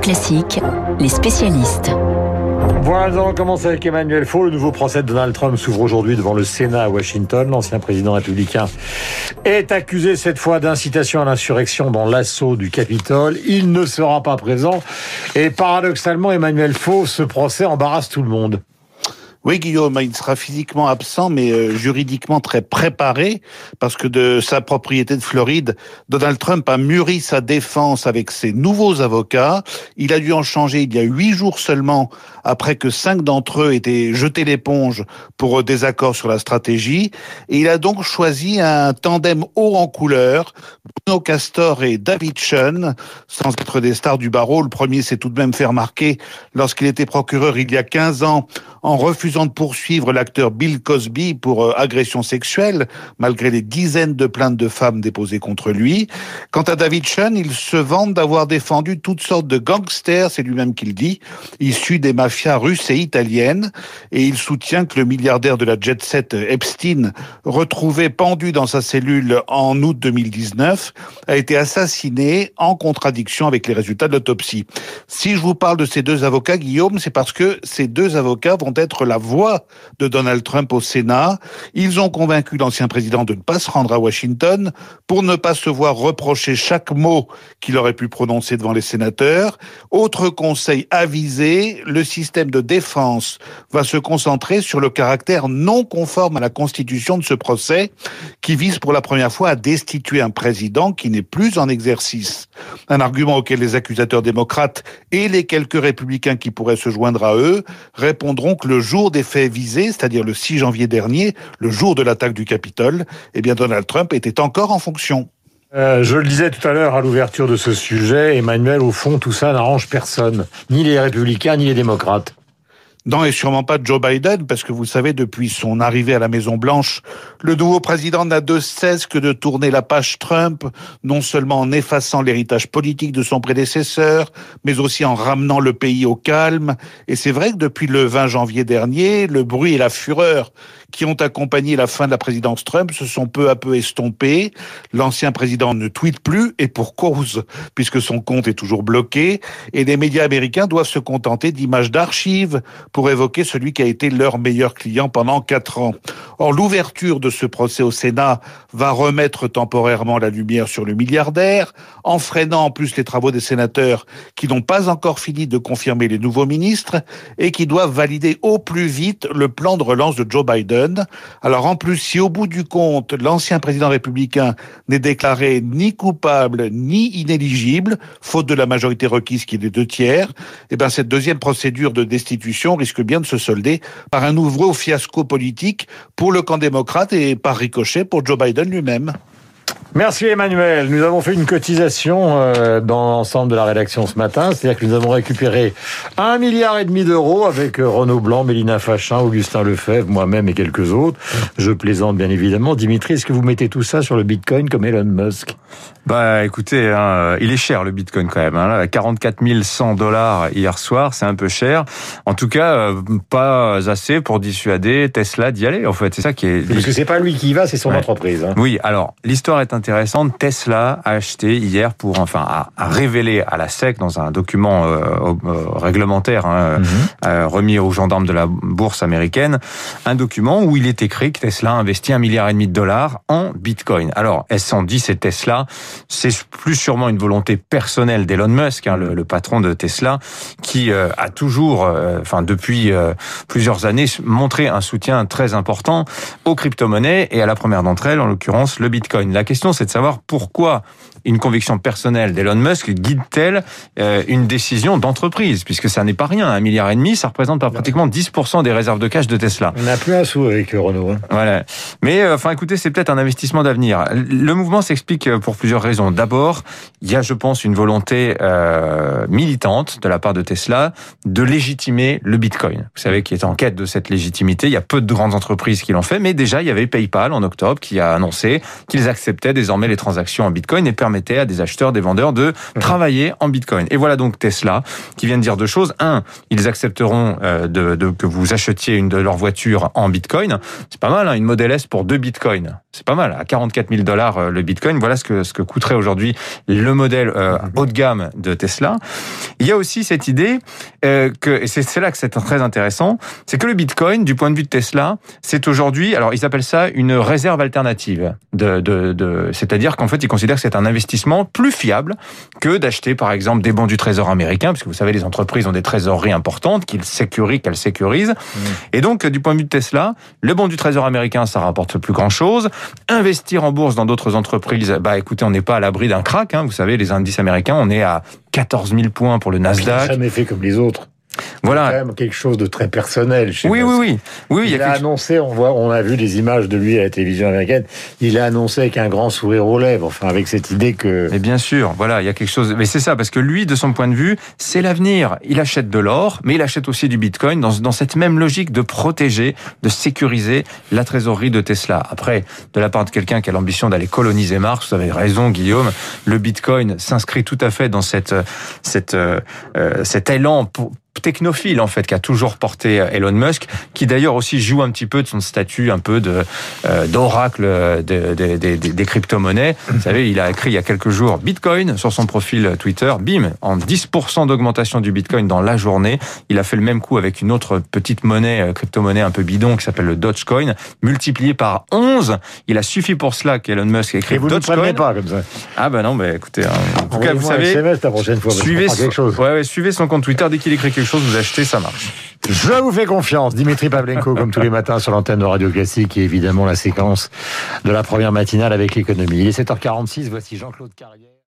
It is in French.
Classique, les spécialistes. Voilà, nous allons commencer avec Emmanuel Faux. Le nouveau procès de Donald Trump s'ouvre aujourd'hui devant le Sénat à Washington. L'ancien président républicain est accusé cette fois d'incitation à l'insurrection dans l'assaut du Capitole. Il ne sera pas présent. Et paradoxalement, Emmanuel Faux, ce procès embarrasse tout le monde. Oui, Guillaume, il sera physiquement absent, mais euh, juridiquement très préparé, parce que de sa propriété de Floride, Donald Trump a mûri sa défense avec ses nouveaux avocats. Il a dû en changer il y a huit jours seulement, après que cinq d'entre eux aient jeté l'éponge pour désaccord sur la stratégie. Et il a donc choisi un tandem haut en couleur, Bruno Castor et David Shun, sans être des stars du barreau. Le premier s'est tout de même fait remarquer lorsqu'il était procureur il y a 15 ans en refusant de poursuivre l'acteur Bill Cosby pour euh, agression sexuelle, malgré les dizaines de plaintes de femmes déposées contre lui. Quant à David Shun, il se vante d'avoir défendu toutes sortes de gangsters, c'est lui-même qui le dit, issus des mafias russes et italiennes, et il soutient que le milliardaire de la jet set Epstein, retrouvé pendu dans sa cellule en août 2019, a été assassiné en contradiction avec les résultats de l'autopsie. Si je vous parle de ces deux avocats, Guillaume, c'est parce que ces deux avocats vont être la voix de Donald Trump au Sénat. Ils ont convaincu l'ancien président de ne pas se rendre à Washington pour ne pas se voir reprocher chaque mot qu'il aurait pu prononcer devant les sénateurs. Autre conseil avisé, le système de défense va se concentrer sur le caractère non conforme à la Constitution de ce procès qui vise pour la première fois à destituer un président qui n'est plus en exercice. Un argument auquel les accusateurs démocrates et les quelques républicains qui pourraient se joindre à eux répondront que le jour des faits visés, c'est-à-dire le 6 janvier dernier, le jour de l'attaque du Capitole, eh bien Donald Trump était encore en fonction. Euh, je le disais tout à l'heure à l'ouverture de ce sujet, Emmanuel, au fond, tout ça n'arrange personne, ni les républicains, ni les démocrates. Non, et sûrement pas Joe Biden, parce que vous savez, depuis son arrivée à la Maison Blanche, le nouveau président n'a de cesse que de tourner la page Trump, non seulement en effaçant l'héritage politique de son prédécesseur, mais aussi en ramenant le pays au calme. Et c'est vrai que depuis le 20 janvier dernier, le bruit et la fureur qui ont accompagné la fin de la présidence Trump se sont peu à peu estompés. L'ancien président ne tweete plus, et pour cause, puisque son compte est toujours bloqué, et les médias américains doivent se contenter d'images d'archives pour évoquer celui qui a été leur meilleur client pendant quatre ans. Or, l'ouverture de ce procès au Sénat va remettre temporairement la lumière sur le milliardaire, en freinant en plus les travaux des sénateurs qui n'ont pas encore fini de confirmer les nouveaux ministres et qui doivent valider au plus vite le plan de relance de Joe Biden. Alors en plus, si au bout du compte, l'ancien président républicain n'est déclaré ni coupable ni inéligible, faute de la majorité requise qui est des deux tiers, eh ben cette deuxième procédure de destitution risque bien de se solder par un nouveau fiasco politique pour le camp démocrate et par ricochet pour Joe Biden lui-même. Merci Emmanuel. Nous avons fait une cotisation euh, dans l'ensemble de la rédaction ce matin, c'est-à-dire que nous avons récupéré un milliard et demi d'euros avec euh, Renaud Blanc, Mélina Fachin, Augustin Lefebvre, moi-même et quelques autres. Je plaisante bien évidemment. Dimitri, est-ce que vous mettez tout ça sur le Bitcoin comme Elon Musk? Bah écoutez, hein, il est cher le Bitcoin quand même. Hein, 44 100 dollars hier soir, c'est un peu cher. En tout cas, euh, pas assez pour dissuader Tesla d'y aller. En fait, c'est ça qui est. Parce que c'est pas lui qui y va, c'est son Ouais. entreprise. hein. Oui, alors l'histoire est intéressante. Tesla a acheté hier pour, enfin, a, a révélé à la SEC dans un document euh, euh, réglementaire hein, euh, remis aux gendarmes de la bourse américaine, un document où il est écrit que Tesla a investi un milliard et demi de dollars en Bitcoin. Alors, S110 et Tesla, c'est plus sûrement une volonté personnelle d'Elon Musk, hein, le, le patron de Tesla, qui euh, a toujours, enfin depuis plusieurs années, montré un soutien très important aux crypto-monnaies et à la première d'entre elles, en l'occurrence le Bitcoin. La question, c'est de savoir pourquoi une conviction personnelle d'Elon Musk guide-t-elle euh, une décision d'entreprise, puisque ça n'est pas rien. Un milliard et demi, ça représente pas pratiquement 10% des réserves de cash de Tesla. On n'a plus un sou avec Renault. hein. Voilà. Mais euh, enfin, écoutez, c'est peut-être un investissement d'avenir. Le mouvement s'explique euh, pour plusieurs raisons. D'abord, il y a, je pense, une volonté euh, militante de la part de Tesla de légitimer le Bitcoin. Vous savez, qui est en quête de cette légitimité. Il y a peu de grandes entreprises qui l'ont fait, mais déjà, il y avait PayPal en octobre qui a annoncé qu'ils acceptaient désormais les transactions en Bitcoin et permettaient à des acheteurs, des vendeurs de travailler en Bitcoin. Et voilà donc Tesla qui vient de dire deux choses. Un, ils accepteront euh, de, de- que vous achetiez une de leurs voitures en Bitcoin. C'est pas mal, hein, une Model S pour deux Bitcoins. C'est pas mal. À 44 000 dollars euh, le Bitcoin, voilà ce que, ce que coûterait aujourd'hui le modèle euh, mhm. haut de gamme de Tesla. Il y a aussi cette idée euh, que, et c'est là que c'est très intéressant, c'est que le Bitcoin, du point de vue de Tesla, c'est aujourd'hui, alors ils appellent ça une réserve alternative. De, de, de C'est-à-dire qu'en fait, ils considèrent que c'est un investissement plus fiable que d'acheter, par exemple, des bons du Trésor américain, parce que vous savez, les entreprises ont des trésoreries importantes qu'ils sécurisent, qu'elles sécurisent. Mhm. Et donc, du point de vue de Tesla, le bon du Trésor américain, ça rapporte plus grand-chose. Investir en bourse dans d'autres entreprises, bah écoutez, on n'est pas à l'abri d'un crack. Hein. Vous savez, les indices américains, on est à 14 000 points pour le Nasdaq. Jamais fait comme les autres. Voilà. quand même quelque chose de très personnel chez Oui, oui, oui, oui. Il, a, annoncé, on voit, on a vu des images de lui à la télévision américaine. Il a annoncé avec un grand sourire aux lèvres, enfin avec cette idée que. Mais bien sûr, voilà, il y a quelque chose. Mais c'est ça, parce que lui, de son point de vue, c'est l'avenir. Il achète de l'or, mais il achète aussi du Bitcoin dans, dans cette même logique de protéger, de sécuriser la trésorerie de Tesla. Après, de la part de quelqu'un qui a l'ambition d'aller coloniser Mars, vous avez raison, Guillaume. Le Bitcoin s'inscrit tout à fait dans cette, cette, euh, euh cet élan pour, technophile en fait qui a toujours porté euh, Elon Musk, qui d'ailleurs aussi joue un petit peu de son statut un peu de euh, d'oracle euh, des crypto-monnaies. Vous savez, il a écrit il y a quelques jours Bitcoin sur son profil Twitter. Bim, en 10% d'augmentation du Bitcoin dans la journée. Il a fait le même coup avec une autre petite monnaie, crypto-monnaie un peu bidon qui s'appelle le Dogecoin, multiplié par 11. Il a suffi pour cela qu'Elon Musk ait écrit Dogecoin. Ne pas comme ça. Ah ben non, mais écoutez, hein, en tout cas, vous savez, la prochaine fois, suivez, ouais, suivez son compte Twitter dès qu'il écrit chose, vous achetez, ça marche. Je vous fais confiance. Dimitri Pavlenko, comme tous les matins sur l'antenne de Radio Classique, et évidemment la séquence de la première matinale avec l'économie. Il est 7h46, voici Jean-Claude Carrière.